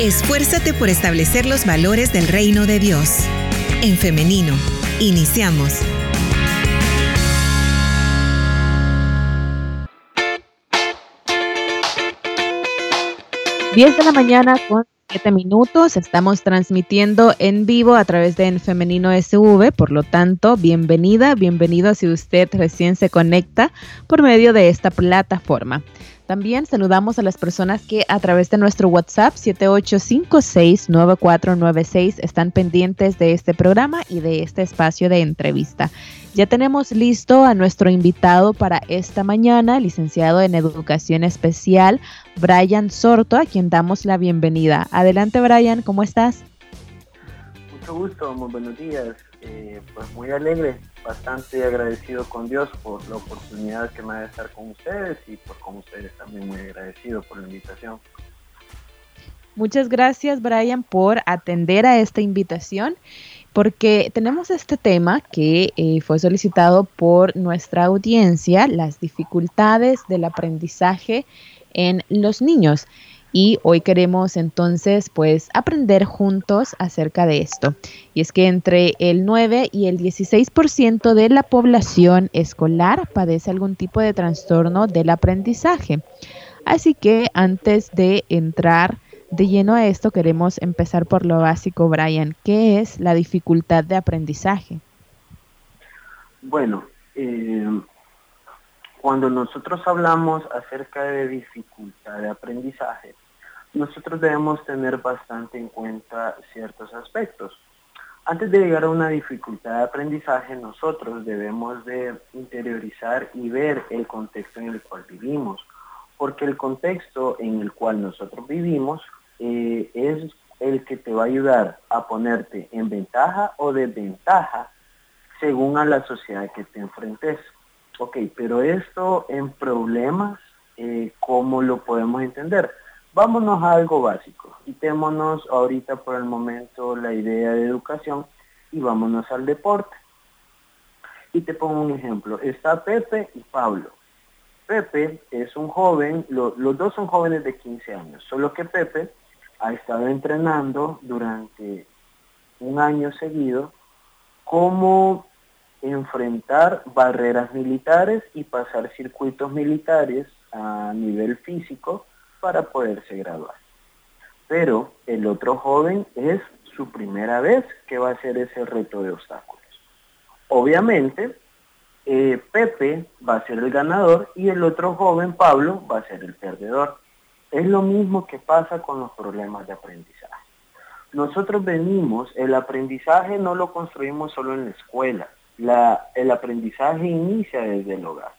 Esfuérzate por establecer los valores del reino de Dios. En femenino, iniciamos. Diez de la mañana con siete minutos. Estamos transmitiendo en vivo a través de En Femenino SV. Por lo tanto, bienvenida, bienvenido si usted recién se conecta por medio de esta plataforma. También saludamos a las personas que a través de nuestro WhatsApp 7856-9496 están pendientes de este programa y de este espacio de entrevista. Ya tenemos listo a nuestro invitado para esta mañana, licenciado en Educación Especial, Brian Sorto, a quien damos la bienvenida. Adelante, Brian, ¿cómo estás? Mucho gusto, muy buenos días. Eh, pues muy alegre bastante agradecido con Dios por la oportunidad que me da de estar con ustedes y por con ustedes también muy agradecido por la invitación. Muchas gracias Brian por atender a esta invitación porque tenemos este tema que eh, fue solicitado por nuestra audiencia, las dificultades del aprendizaje en los niños y hoy queremos entonces pues aprender juntos acerca de esto. Y es que entre el 9 y el 16% de la población escolar padece algún tipo de trastorno del aprendizaje. Así que antes de entrar de lleno a esto, queremos empezar por lo básico, Brian. ¿Qué es la dificultad de aprendizaje? Bueno, eh, cuando nosotros hablamos acerca de dificultad de aprendizaje, nosotros debemos tener bastante en cuenta ciertos aspectos. Antes de llegar a una dificultad de aprendizaje, nosotros debemos de interiorizar y ver el contexto en el cual vivimos, porque el contexto en el cual nosotros vivimos eh, es el que te va a ayudar a ponerte en ventaja o desventaja según a la sociedad que te enfrentes. Ok, pero esto en problemas, eh, ¿cómo lo podemos entender? Vámonos a algo básico. Quitémonos ahorita por el momento la idea de educación y vámonos al deporte. Y te pongo un ejemplo. Está Pepe y Pablo. Pepe es un joven, los dos son jóvenes de 15 años, solo que Pepe ha estado entrenando durante un año seguido cómo enfrentar barreras militares y pasar circuitos militares a nivel físico para poderse graduar. Pero el otro joven es su primera vez que va a hacer ese reto de obstáculos. Obviamente, eh, Pepe va a ser el ganador y el otro joven, Pablo, va a ser el perdedor. Es lo mismo que pasa con los problemas de aprendizaje. Nosotros venimos, el aprendizaje no lo construimos solo en la escuela, el aprendizaje inicia desde el hogar.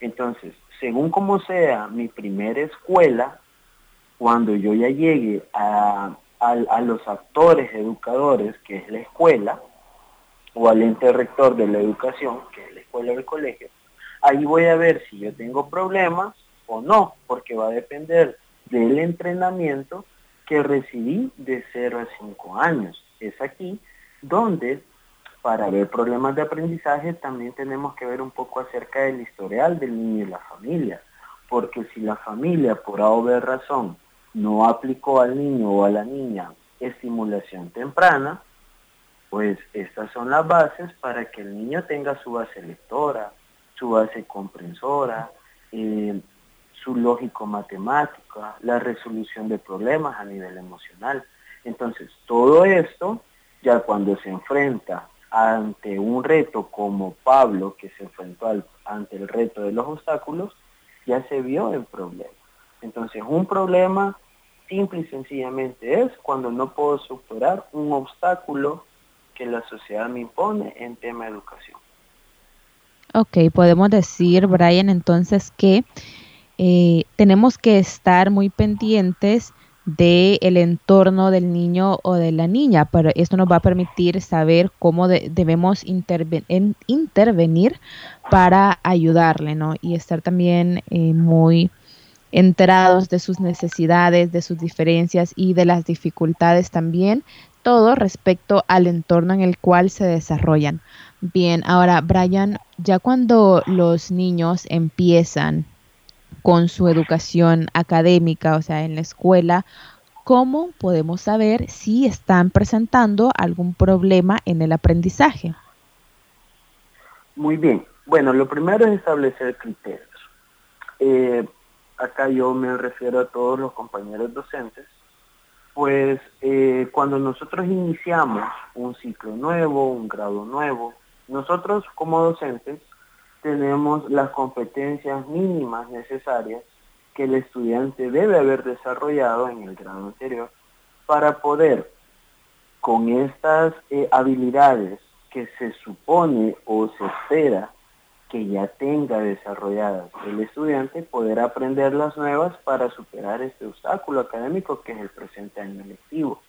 Entonces, según como sea mi primera escuela, cuando yo ya llegue a, los actores educadores, que es la escuela, o al ente rector de la educación, que es la escuela o el colegio, ahí voy a ver si yo tengo problemas o no, porque va a depender del entrenamiento que recibí de 0 a 5 años. Es aquí donde para ver problemas de aprendizaje también tenemos que ver un poco acerca del historial del niño y la familia, porque si la familia por A o B razón no aplicó al niño o a la niña estimulación temprana, pues estas son las bases para que el niño tenga su base lectora, su base comprensora, eh, su lógico matemática, la resolución de problemas a nivel emocional. Entonces, todo esto, ya cuando se enfrenta ante un reto como Pablo, que se enfrentó ante el reto de los obstáculos, ya se vio el problema. Entonces, un problema simple y sencillamente es cuando no puedo superar un obstáculo que la sociedad me impone en tema de educación. Ok, podemos decir, Brian, entonces que eh, tenemos que estar muy pendientes del entorno del niño o de la niña, pero esto nos va a permitir saber cómo debemos intervenir para ayudarle, ¿no? Y estar también eh, muy enterados de sus necesidades, de sus diferencias y de las dificultades también, todo respecto al entorno en el cual se desarrollan. Bien, ahora Brian, ya cuando los niños empiezan con su educación académica, o sea, en la escuela, ¿cómo podemos saber si están presentando algún problema en el aprendizaje? Muy bien. Bueno, lo primero es establecer criterios. Eh, acá yo me refiero a todos los compañeros docentes, pues eh, cuando nosotros iniciamos un ciclo nuevo, un grado nuevo, nosotros como docentes tenemos las competencias mínimas necesarias que el estudiante debe haber desarrollado en el grado anterior para poder con estas eh, habilidades que se supone o se espera que ya tenga desarrolladas el estudiante, poder aprender las nuevas para superar este obstáculo académico que es el presente año lectivo.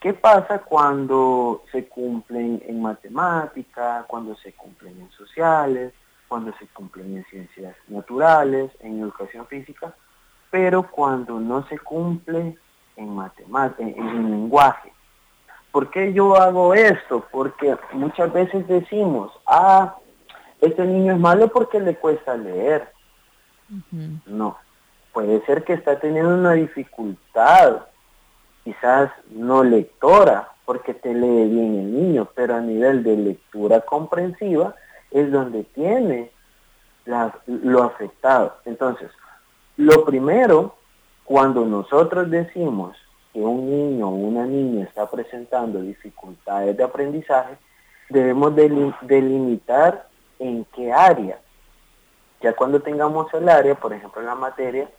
¿Qué pasa cuando se cumplen en matemática, cuando se cumplen en sociales, cuando se cumplen en ciencias naturales, en educación física, pero cuando no se cumple en matemática, en, en lenguaje? ¿Por qué yo hago esto? Porque muchas veces decimos, ah, este niño es malo porque le cuesta leer. No, puede ser que está teniendo una dificultad, quizás no lectora, porque te lee bien el niño, pero a nivel de lectura comprensiva es donde tiene lo afectado. Entonces, lo primero, cuando nosotros decimos que un niño o una niña está presentando dificultades de aprendizaje, debemos delimitar en qué área. Ya cuando tengamos el área, por ejemplo en la materia,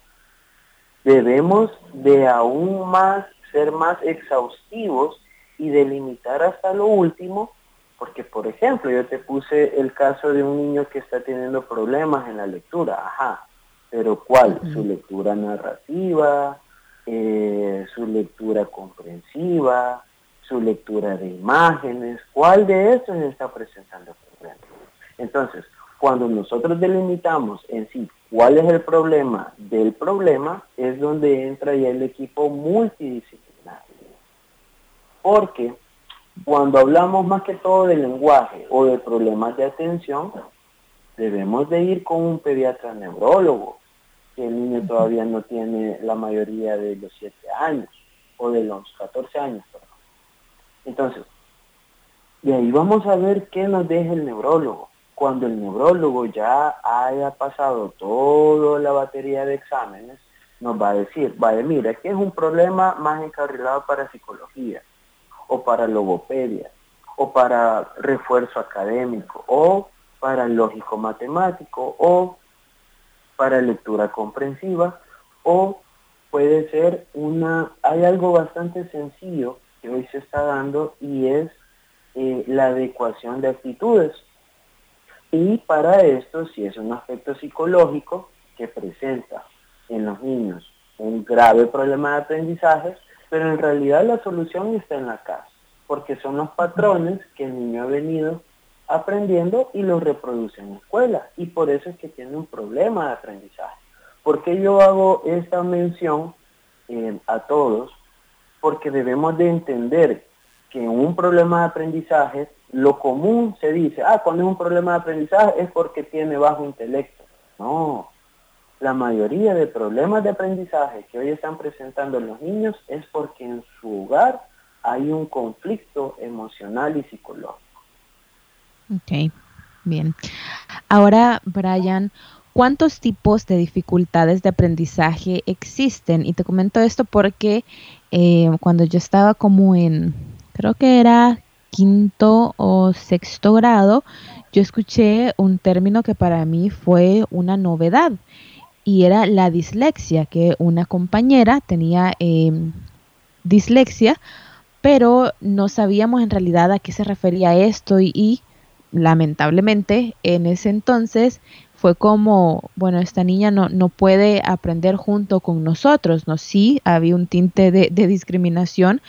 debemos de aún más ser más exhaustivos y delimitar hasta lo último, porque por ejemplo yo te puse el caso de un niño que está teniendo problemas en la lectura, ajá, pero ¿cuál? Su lectura narrativa, eh, su lectura comprensiva, su lectura de imágenes, ¿cuál de estos está presentando problemas? Entonces, cuando nosotros delimitamos en sí cuál es el problema del problema, es donde entra ya el equipo multidisciplinario. Porque cuando hablamos más que todo del lenguaje o de problemas de atención, debemos de ir con un pediatra neurólogo, que el niño todavía no tiene la mayoría de los 7 años o de los 14 años. Entonces, de ahí vamos a ver qué nos deja el neurólogo cuando el neurólogo ya haya pasado toda la batería de exámenes, nos va a decir, vaya, mira, que es un problema más encarrilado para psicología, o para logopedia, o para refuerzo académico, o para lógico matemático, o para lectura comprensiva, o puede ser una, hay algo bastante sencillo que hoy se está dando y es eh, la adecuación de actitudes y para esto, si es un aspecto psicológico que presenta en los niños un grave problema de aprendizaje, pero en realidad la solución está en la casa, porque son los patrones que el niño ha venido aprendiendo y los reproduce en la escuela, y por eso es que tiene un problema de aprendizaje. ¿Por qué yo hago esta mención eh, a todos? Porque debemos de entender que un problema de aprendizaje lo común se dice, ah, cuando es un problema de aprendizaje es porque tiene bajo intelecto. No, la mayoría de problemas de aprendizaje que hoy están presentando los niños es porque en su hogar hay un conflicto emocional y psicológico. Ok, bien. Ahora, Brian, ¿cuántos tipos de dificultades de aprendizaje existen? Y te comento esto porque eh, cuando yo estaba como en, creo que era quinto o sexto grado, yo escuché un término que para mí fue una novedad y era la dislexia, que una compañera tenía em, dislexia, pero no sabíamos en realidad a qué se refería esto y, lamentablemente en ese entonces fue como, bueno, esta niña no, no puede aprender junto con nosotros, ¿no? Sí, había un tinte de, de discriminación,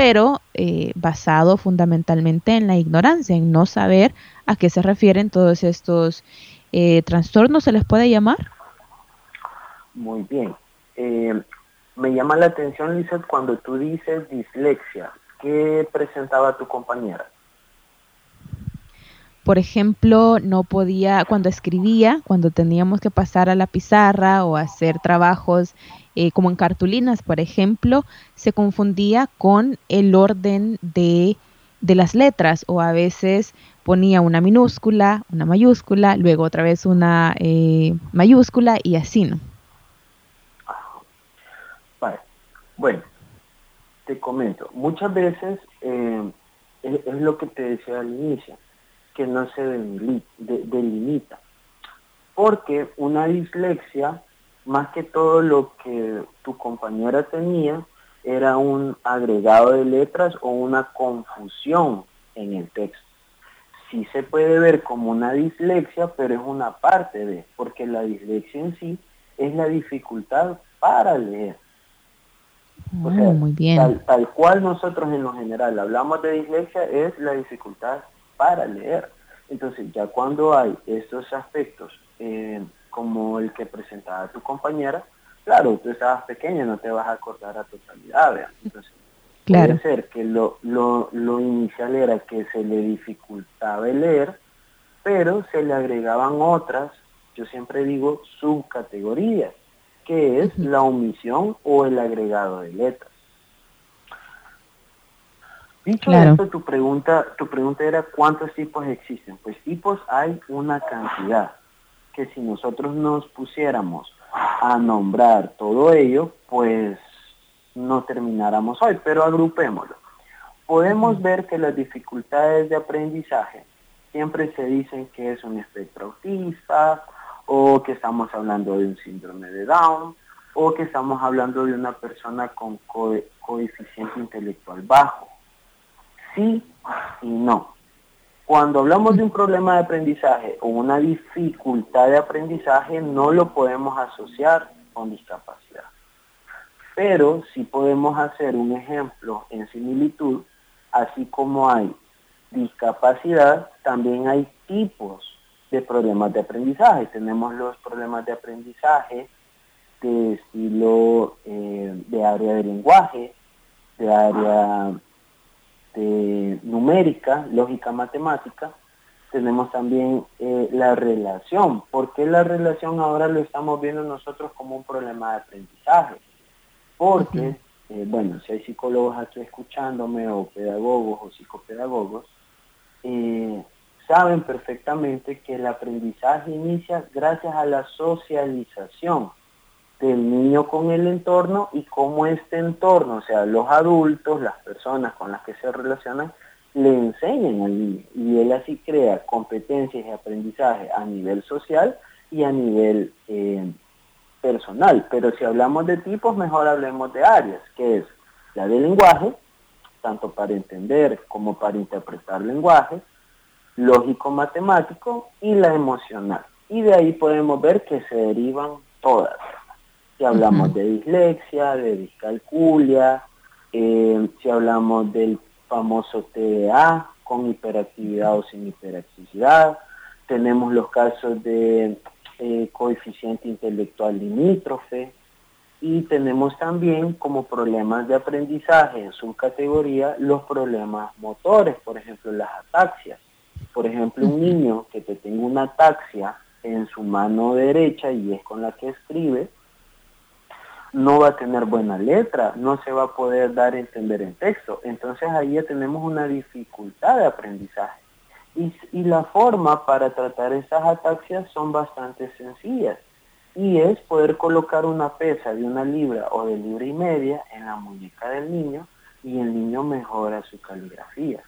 pero eh, basado fundamentalmente en la ignorancia, en no saber a qué se refieren todos estos eh, trastornos, ¿se les puede llamar? Muy bien. Eh, me llama la atención, Lizeth, cuando tú dices dislexia. ¿Qué presentaba tu compañera? Por ejemplo, no podía, cuando escribía, cuando teníamos que pasar a la pizarra o hacer trabajos eh, como en cartulinas, por ejemplo, se confundía con el orden de, de las letras o a veces ponía una minúscula, una mayúscula, luego otra vez una eh, mayúscula y así, ¿no? Bueno, te comento, muchas veces eh, es, lo que te decía al inicio, que no se delimita, porque una dislexia, más que todo lo que tu compañera tenía, era un agregado de letras o una confusión en el texto. Sí se puede ver como una dislexia, pero es una parte de, porque la dislexia en sí es la dificultad para leer. O sea, muy bien. Tal, cual nosotros en lo general hablamos de dislexia es la dificultad para leer. Entonces ya cuando hay estos aspectos eh, como el que presentaba tu compañera, claro, tú estabas pequeña, no te vas a acordar a totalidad. Entonces puede ser que lo, lo, lo inicial era que se le dificultaba leer, pero se le agregaban otras, yo siempre digo, subcategorías que es la omisión o el agregado de letras. Dicho esto, tu pregunta, tu pregunta era cuántos tipos existen. Pues tipos hay una cantidad, que si nosotros nos pusiéramos a nombrar todo ello, pues no termináramos hoy, pero agrupémoslo. Podemos ver que las dificultades de aprendizaje siempre se dicen que es un espectro autista, o que estamos hablando de un síndrome de Down, o que estamos hablando de una persona con coeficiente intelectual bajo. Sí y no. Cuando hablamos de un problema de aprendizaje o una dificultad de aprendizaje, no lo podemos asociar con discapacidad. Pero sí podemos hacer un ejemplo en similitud, así como hay discapacidad, también hay tipos de problemas de aprendizaje. Tenemos los problemas de aprendizaje de estilo eh, de área de lenguaje, de área de numérica, lógica matemática. Tenemos también eh, la relación. ¿Por qué la relación ahora lo estamos viendo nosotros como un problema de aprendizaje? Porque, eh, bueno, si hay psicólogos aquí escuchándome o pedagogos o psicopedagogos, saben perfectamente que el aprendizaje inicia gracias a la socialización del niño con el entorno y cómo este entorno, o sea, los adultos, las personas con las que se relacionan, le enseñan al niño y él así crea competencias de aprendizaje a nivel social y a nivel eh, personal. Pero si hablamos de tipos, mejor hablemos de áreas, que es la de lenguaje, tanto para entender como para interpretar lenguaje, lógico-matemático y la emocional. Y de ahí podemos ver que se derivan todas. Si hablamos de dislexia, de discalculia, eh, si hablamos del famoso TDA con hiperactividad o sin hiperactividad, tenemos los casos de eh, coeficiente intelectual limítrofe. Y tenemos también como problemas de aprendizaje en su categoría los problemas motores, por ejemplo las ataxias. Por ejemplo, un niño que te tenga una ataxia en su mano derecha y es con la que escribe, no va a tener buena letra, no se va a poder dar a entender en texto. Entonces ahí ya tenemos una dificultad de aprendizaje. Y, y, la forma para tratar esas ataxias son bastante sencillas. Y es poder colocar una pesa de una libra o de libra y media en la muñeca del niño y el niño mejora su caligrafía.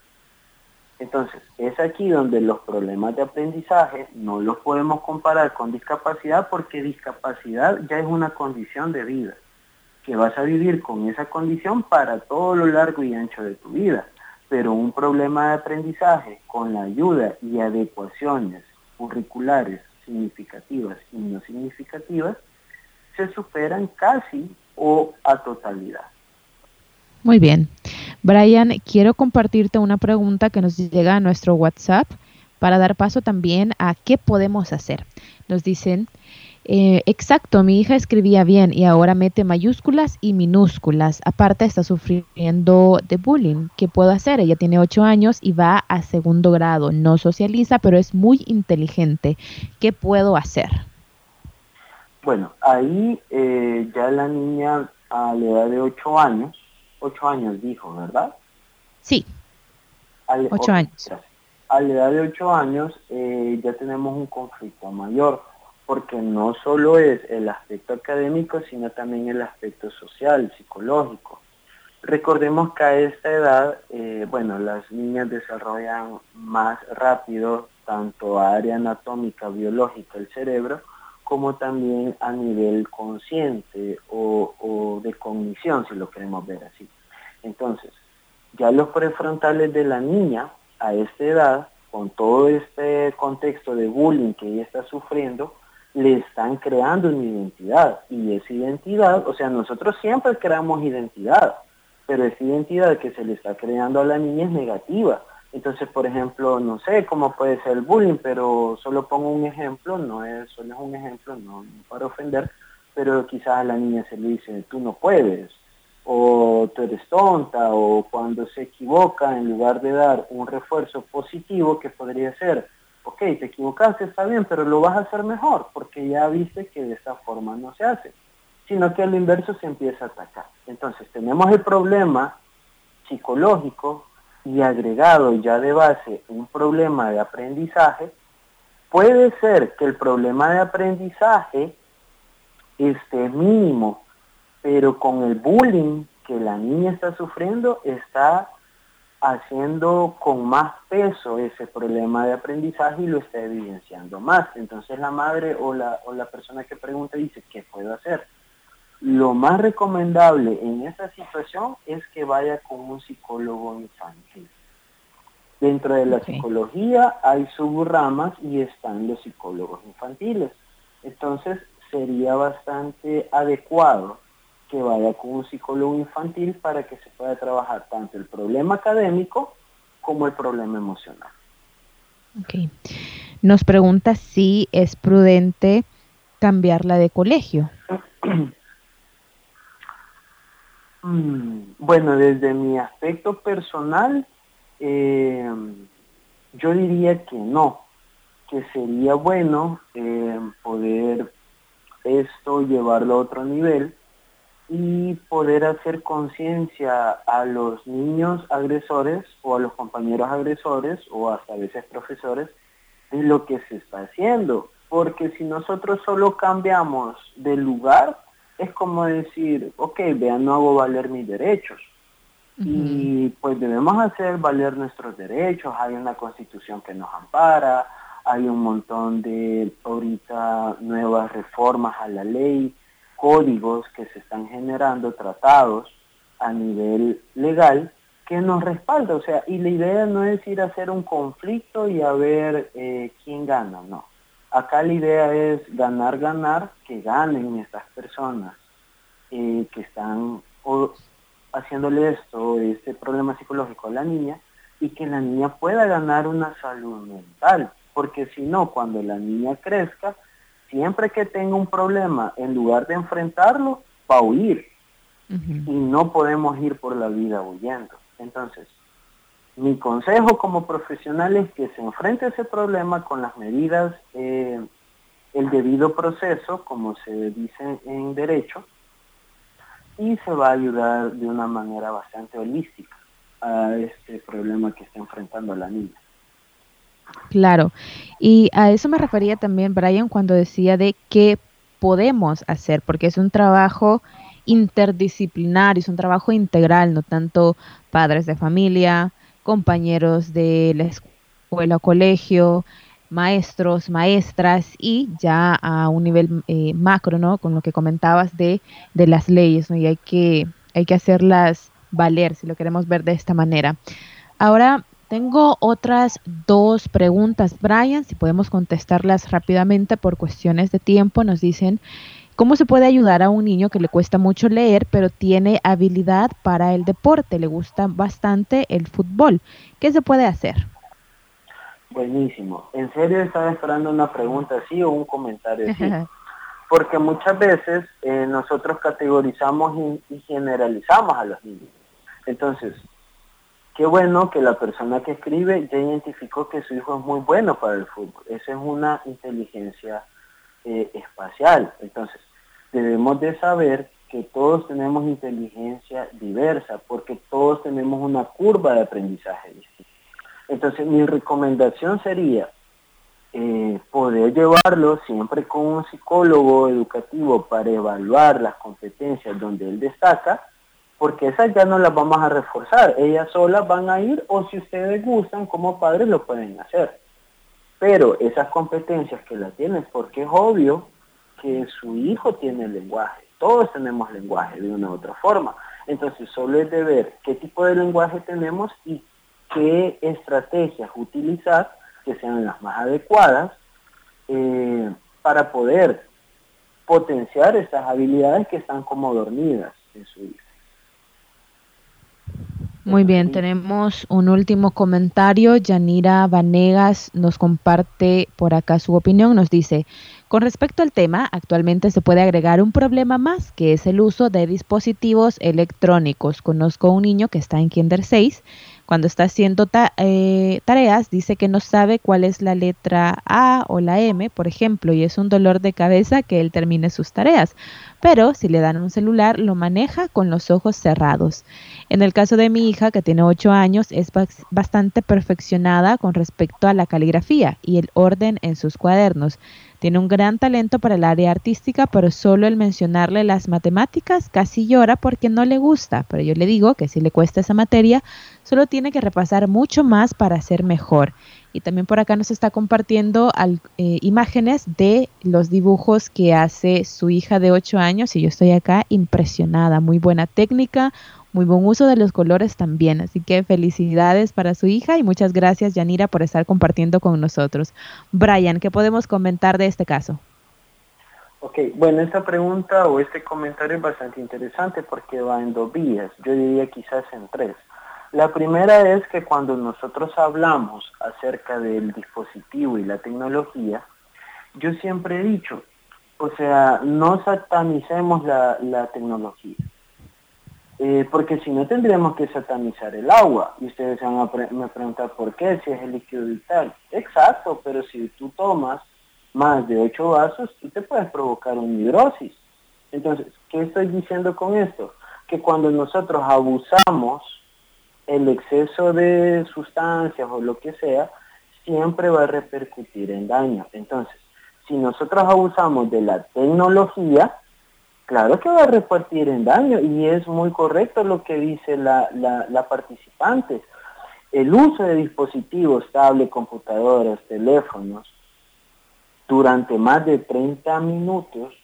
Entonces, es aquí donde los problemas de aprendizaje no los podemos comparar con discapacidad porque discapacidad ya es una condición de vida, que vas a vivir con esa condición para todo lo largo y ancho de tu vida. Pero un problema de aprendizaje con la ayuda y adecuaciones curriculares significativas y no significativas se superan casi o a totalidad. Muy bien. Brian, quiero compartirte una pregunta que nos llega a nuestro WhatsApp para dar paso también a qué podemos hacer. Nos dicen, Eh, exacto, mi hija escribía bien y ahora mete mayúsculas y minúsculas. Aparte está sufriendo de bullying. ¿Qué puedo hacer? Ella tiene ocho años y va a segundo grado. No socializa, pero es muy inteligente. ¿Qué puedo hacer? Bueno, ahí eh, ya la niña a la edad de ocho años, ocho años dijo, ¿verdad? Sí, ocho años. A la edad de ocho años eh, ya tenemos un conflicto mayor porque no solo es el aspecto académico, sino también el aspecto social, psicológico. Recordemos que a esta edad, eh, bueno, las niñas desarrollan más rápido tanto área anatómica, biológica, el cerebro, como también a nivel consciente o, de cognición, si lo queremos ver así. Entonces, ya los prefrontales de la niña a esta edad, con todo este contexto de bullying que ella está sufriendo, le están creando una identidad. Y esa identidad, o sea, nosotros siempre creamos identidad, pero esa identidad que se le está creando a la niña es negativa. Entonces, por ejemplo, no sé cómo puede ser el bullying, pero solo pongo un ejemplo, no es, solo es un ejemplo, no, para ofender, pero quizás a la niña se le dice, tú no puedes, o tú eres tonta, o cuando se equivoca, en lugar de dar un refuerzo positivo que podría ser, ok, te equivocaste, está bien, pero lo vas a hacer mejor, porque ya viste que de esa forma no se hace, sino que al inverso se empieza a atacar. Entonces tenemos el problema psicológico y agregado ya de base un problema de aprendizaje, puede ser que el problema de aprendizaje esté mínimo, pero con el bullying que la niña está sufriendo está haciendo con más peso ese problema de aprendizaje y lo está evidenciando más. Entonces la madre o la, o la persona que pregunta dice, ¿qué puedo hacer? Lo más recomendable en esta situación es que vaya con un psicólogo infantil. Dentro de la psicología hay subramas y están los psicólogos infantiles. Entonces sería bastante adecuado que vaya con un psicólogo infantil para que se pueda trabajar tanto el problema académico como el problema emocional. Ok. Nos pregunta si es prudente cambiarla de colegio. Mm, bueno, desde mi aspecto personal, eh, yo diría que no, que sería bueno eh, poder esto llevarlo a otro nivel y poder hacer conciencia a los niños agresores o a los compañeros agresores o hasta a veces profesores de lo que se está haciendo. Porque si nosotros solo cambiamos de lugar, es como decir, ok, vean, no hago valer mis derechos. Y pues debemos hacer valer nuestros derechos, hay una constitución que nos ampara, hay un montón de ahorita nuevas reformas a la ley códigos que se están generando, tratados a nivel legal, que nos respalda. O sea, y la idea no es ir a hacer un conflicto y a ver eh, quién gana, no. Acá la idea es ganar, ganar, que ganen estas personas eh, que están haciéndole esto, este problema psicológico a la niña, y que la niña pueda ganar una salud mental. Porque si no, cuando la niña crezca, siempre que tenga un problema, en lugar de enfrentarlo, va a huir. Y no podemos ir por la vida huyendo. Entonces, mi consejo como profesional es que se enfrente ese problema con las medidas, eh, el debido proceso, como se dice en derecho, y se va a ayudar de una manera bastante holística a este problema que está enfrentando la niña. Claro, y a eso me refería también Brian cuando decía de qué podemos hacer, porque es un trabajo interdisciplinario, es un trabajo integral, no tanto padres de familia, compañeros de la escuela o colegio, maestros, maestras y ya a un nivel eh, macro, ¿no? Con lo que comentabas de, de las leyes, ¿no? Y hay que, hay que hacerlas valer, si lo queremos ver de esta manera. Ahora, tengo otras dos preguntas, Brian, si podemos contestarlas rápidamente por cuestiones de tiempo. Nos dicen, ¿cómo se puede ayudar a un niño que le cuesta mucho leer, pero tiene habilidad para el deporte? Le gusta bastante el fútbol. ¿Qué se puede hacer? Buenísimo. ¿En serio estaba esperando una pregunta así o un comentario así? porque muchas veces eh, nosotros categorizamos y, generalizamos a los niños. Entonces, qué bueno que la persona que escribe ya identificó que su hijo es muy bueno para el fútbol. Esa es una inteligencia eh, espacial. Entonces, debemos de saber que todos tenemos inteligencia diversa, porque todos tenemos una curva de aprendizaje distinta. Entonces, mi recomendación sería eh, poder llevarlo siempre con un psicólogo educativo para evaluar las competencias donde él destaca, porque esas ya no las vamos a reforzar, ellas solas van a ir o si ustedes gustan como padres lo pueden hacer. Pero esas competencias que las tienen, porque es obvio que su hijo tiene lenguaje, todos tenemos lenguaje de una u otra forma. Entonces solo es de ver qué tipo de lenguaje tenemos y qué estrategias utilizar que sean las más adecuadas eh, para poder potenciar esas habilidades que están como dormidas en su vida. Muy bien, tenemos un último comentario. Yanira Vanegas nos comparte por acá su opinión. Nos dice, con respecto al tema, actualmente se puede agregar un problema más, que es el uso de dispositivos electrónicos. Conozco un niño que está en Kinder 6 cuando está haciendo eh, tareas, dice que no sabe cuál es la letra A o la M, por ejemplo, y es un dolor de cabeza que él termine sus tareas. Pero si le dan un celular, lo maneja con los ojos cerrados. En el caso de mi hija, que tiene 8 años, es bastante perfeccionada con respecto a la caligrafía y el orden en sus cuadernos. Tiene un gran talento para el área artística, pero solo el mencionarle las matemáticas casi llora porque no le gusta. Pero yo le digo que si le cuesta esa materia, solo tiene que repasar mucho más para ser mejor. Y también por acá nos está compartiendo eh, imágenes de los dibujos que hace su hija de 8 años y yo estoy acá impresionada. Muy buena técnica, muy buen uso de los colores también. Así que felicidades para su hija y muchas gracias, Yanira, por estar compartiendo con nosotros. Brian, ¿qué podemos comentar de este caso? Ok, bueno, esta pregunta o este comentario es bastante interesante porque va en dos vías, yo diría quizás en tres. La primera es que cuando nosotros hablamos acerca del dispositivo y la tecnología, yo siempre he dicho, o sea, no satanicemos la, la tecnología. Eh, porque si no tendríamos que satanizar el agua. Y ustedes van a me preguntar por qué, si es el líquido vital. Exacto, pero si tú tomas más de 8 vasos, tú te puedes provocar una hidrosis. Entonces, ¿qué estoy diciendo con esto? Que cuando nosotros abusamos el exceso de sustancias o lo que sea, siempre va a repercutir en daño. Entonces, si nosotros abusamos de la tecnología, Claro que va a repartir en daño y es muy correcto lo que dice la, la, participante. El uso de dispositivos, tablets, computadoras, teléfonos, durante más de 30 minutos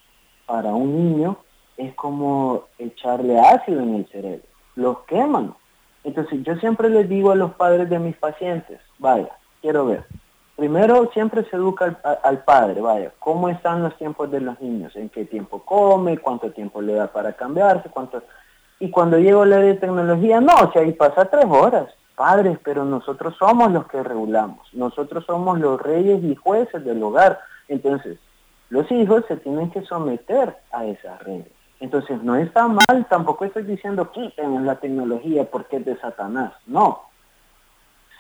para un niño es como echarle ácido en el cerebro. Los queman. Entonces yo siempre les digo a los padres de mis pacientes, vaya, quiero ver, primero siempre se educa al, padre, vaya, cómo están los tiempos de los niños, en qué tiempo come, cuánto tiempo le da para cambiarse, cuánto... Y cuando llego a la de tecnología, no, o sea, ahí pasa tres horas, padres, pero nosotros somos los que regulamos, nosotros somos los reyes y jueces del hogar. Entonces, los hijos se tienen que someter a esas reglas. Entonces, no está mal, tampoco estoy diciendo quiten la tecnología porque es de Satanás, no,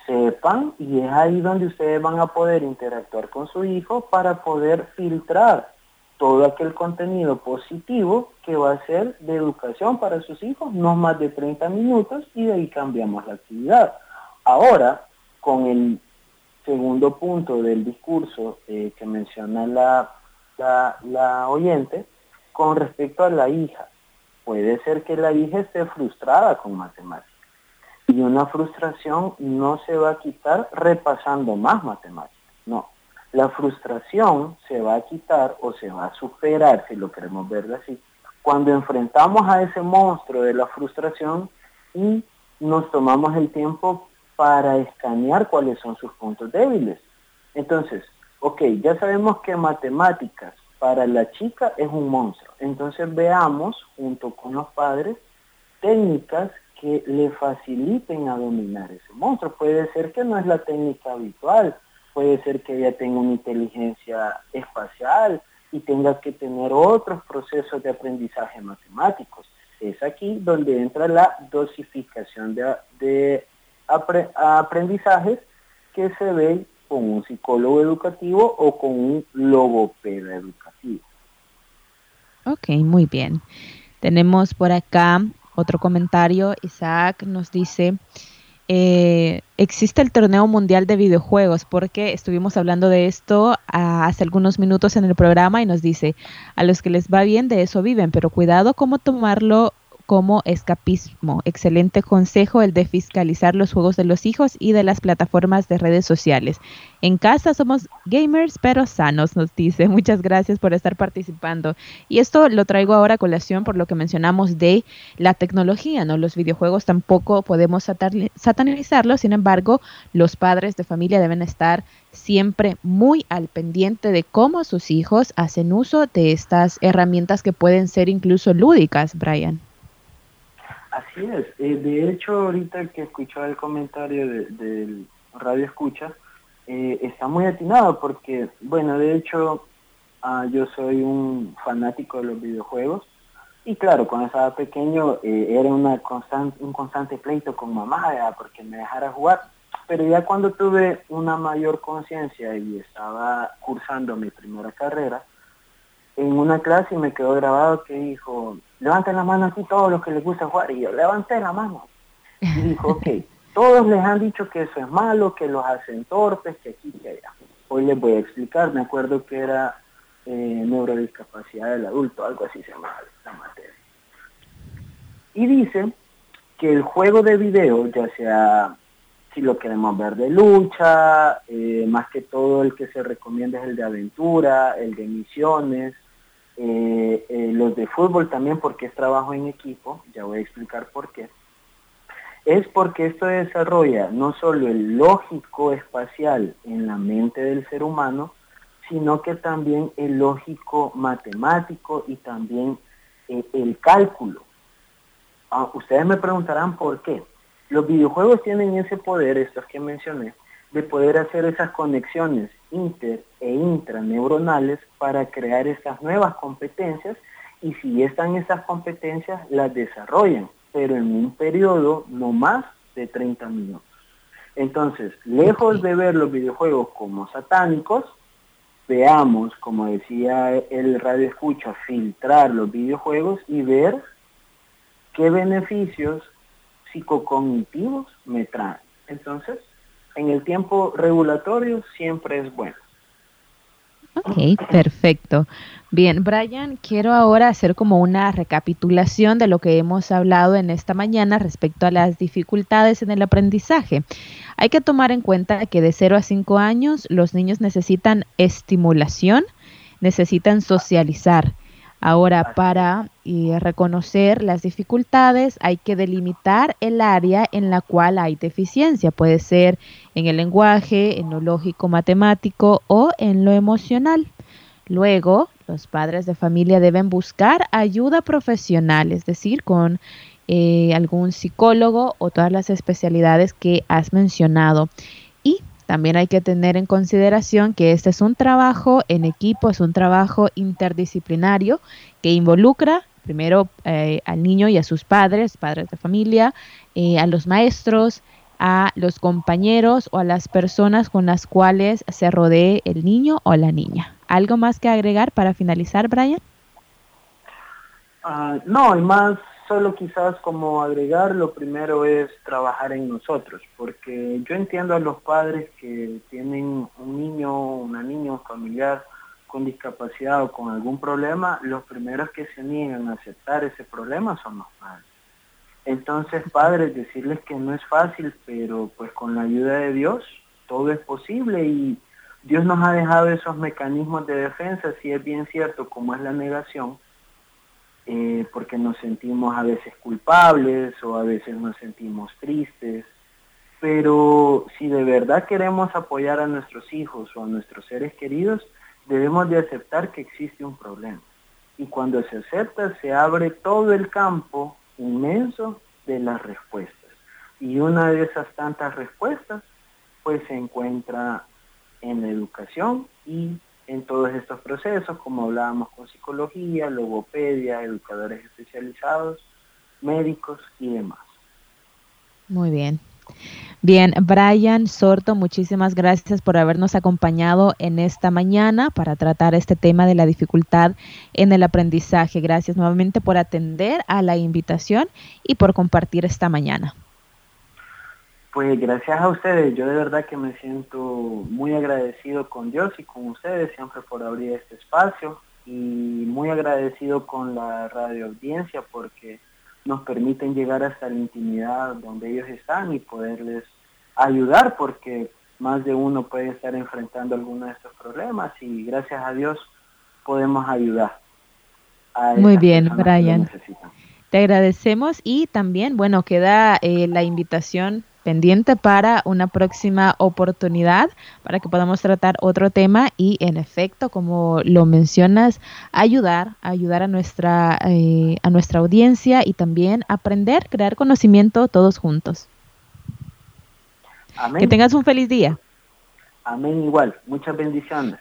sepan y es ahí donde ustedes van a poder interactuar con su hijo para poder filtrar todo aquel contenido positivo que va a ser de educación para sus hijos, no más de 30 minutos y de ahí cambiamos la actividad. Ahora, con el segundo punto del discurso eh, que menciona la, la, la oyente, con respecto a la hija, puede ser que la hija esté frustrada con matemáticas y una frustración no se va a quitar repasando más matemáticas, no. La frustración se va a quitar o se va a superar, si lo queremos ver así, cuando enfrentamos a ese monstruo de la frustración y nos tomamos el tiempo para escanear cuáles son sus puntos débiles. Entonces, ok, ya sabemos que matemáticas para la chica es un monstruo. Entonces veamos, junto con los padres, técnicas que le faciliten a dominar ese monstruo. Puede ser que no es la técnica habitual, puede ser que ella tenga una inteligencia espacial, y tenga que tener otros procesos de aprendizaje matemáticos. Es aquí donde entra la dosificación de, de aprendizajes que se ve con un psicólogo educativo o con un logopeda educativo. Ok, muy bien. Tenemos por acá otro comentario. Isaac nos dice, eh, existe el torneo mundial de videojuegos porque estuvimos hablando de esto ah, hace algunos minutos en el programa y nos dice, a los que les va bien de eso viven, pero cuidado cómo tomarlo como escapismo. Excelente consejo el de fiscalizar los juegos de los hijos y de las plataformas de redes sociales. En casa somos gamers pero sanos, nos dice. Muchas gracias por estar participando. Y esto lo traigo ahora a colación por lo que mencionamos de la tecnología, ¿no? Los videojuegos tampoco podemos satanizarlos, sin embargo, los padres de familia deben estar siempre muy al pendiente de cómo sus hijos hacen uso de estas herramientas que pueden ser incluso lúdicas, Brian. Así es. Eh, de hecho, ahorita que escuchó el comentario del radio escucha eh, está muy atinado porque, bueno, de hecho, ah, yo soy un fanático de los videojuegos y claro, cuando estaba pequeño eh, era una constante, un constante pleito con mamá porque me dejara jugar. Pero ya cuando tuve una mayor conciencia y estaba cursando mi primera carrera, en una clase me quedó grabado que dijo, levanten la mano aquí todos los que les gusta jugar. Y yo levanté la mano. Y dijo, ok, todos les han dicho que eso es malo, que los hacen torpes, que aquí, que allá. Hoy les voy a explicar, me acuerdo que era eh, neurodiscapacidad del adulto, algo así se llama la materia. Y dice que el juego de video, ya sea si lo queremos ver de lucha, eh, más que todo el que se recomienda es el de aventura, el de misiones, eh, eh, los de fútbol también porque es trabajo en equipo, ya voy a explicar por qué, es porque esto desarrolla no solo el lógico espacial en la mente del ser humano, sino que también el lógico matemático y también eh, el cálculo. Ah, ustedes me preguntarán por qué. Los videojuegos tienen ese poder, estos que mencioné, de poder hacer esas conexiones inter e intraneuronales para crear estas nuevas competencias y si están esas competencias las desarrollan, pero en un periodo no más de 30 minutos. Entonces, lejos de ver los videojuegos como satánicos, veamos, como decía el radio escucha, filtrar los videojuegos y ver qué beneficios psicocognitivos me traen. Entonces, en el tiempo regulatorio siempre es bueno. Ok, perfecto. Bien, Brian, quiero ahora hacer como una recapitulación de lo que hemos hablado en esta mañana respecto a las dificultades en el aprendizaje. Hay que tomar en cuenta que de 0 a 5 años los niños necesitan estimulación, necesitan socializar Ahora, para eh, reconocer las dificultades hay que delimitar el área en la cual hay deficiencia. Puede ser en el lenguaje, en lo lógico matemático o en lo emocional. Luego, los padres de familia deben buscar ayuda profesional, es decir, con eh, algún psicólogo o todas las especialidades que has mencionado. Y también hay que tener en consideración que este es un trabajo en equipo, es un trabajo interdisciplinario que involucra primero eh, al niño y a sus padres, padres de familia, eh, a los maestros, a los compañeros o a las personas con las cuales se rodee el niño o la niña. ¿Algo más que agregar para finalizar, Brian? Ah, no, hay más solo quizás como agregar, lo primero es trabajar en nosotros, porque yo entiendo a los padres que tienen un niño, una niña, un familiar con discapacidad o con algún problema, los primeros que se niegan a aceptar ese problema son los padres. Entonces, padres, decirles que no es fácil, pero pues con la ayuda de Dios todo es posible y Dios nos ha dejado esos mecanismos de defensa, si es bien cierto como es la negación, eh, porque nos sentimos a veces culpables o a veces nos sentimos tristes. Pero si de verdad queremos apoyar a nuestros hijos o a nuestros seres queridos, debemos de aceptar que existe un problema. Y cuando se acepta, se abre todo el campo inmenso de las respuestas. Y una de esas tantas respuestas, pues se encuentra en la educación y en todos estos procesos, como hablábamos con psicología, logopedia, educadores especializados, médicos y demás. Muy bien. Bien, Brian Sorto, muchísimas gracias por habernos acompañado en esta mañana para tratar este tema de la dificultad en el aprendizaje. Gracias nuevamente por atender a la invitación y por compartir esta mañana. Pues gracias a ustedes, yo de verdad que me siento muy agradecido con Dios y con ustedes siempre por abrir este espacio y muy agradecido con la radio audiencia porque nos permiten llegar hasta la intimidad donde ellos están y poderles ayudar porque más de uno puede estar enfrentando alguno de estos problemas y gracias a Dios podemos ayudar. A Muy bien, Brian. Te agradecemos y también, bueno, queda eh, la invitación pendiente para una próxima oportunidad para que podamos tratar otro tema y en efecto, como lo mencionas, ayudar, ayudar a nuestra, eh, a nuestra audiencia y también aprender, crear conocimiento todos juntos. Que tengas un feliz día. Amén igual. Muchas bendiciones.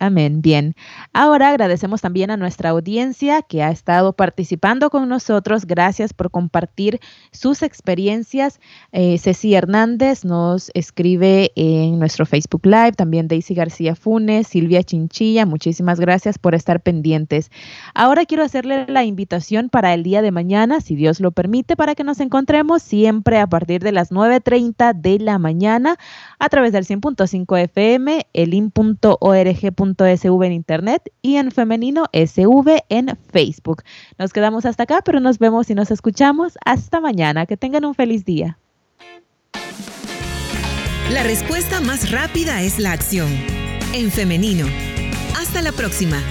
Amén. Bien. Ahora agradecemos también a nuestra audiencia que ha estado participando con nosotros. Gracias por compartir sus experiencias. Eh, Ceci Hernández nos escribe en nuestro Facebook Live, también Daisy García Funes, Silvia Chinchilla. Muchísimas gracias por estar pendientes. Ahora quiero hacerle la invitación para el día de mañana, si Dios lo permite, para que nos encontremos siempre a partir de las 9.30 de la mañana a través del 100.5 FM, elin.org sv en internet y en femenino sv en Facebook. Nos quedamos hasta acá, pero nos vemos y nos escuchamos hasta mañana. Que tengan un feliz día. La respuesta más rápida es la acción. En femenino. Hasta la próxima.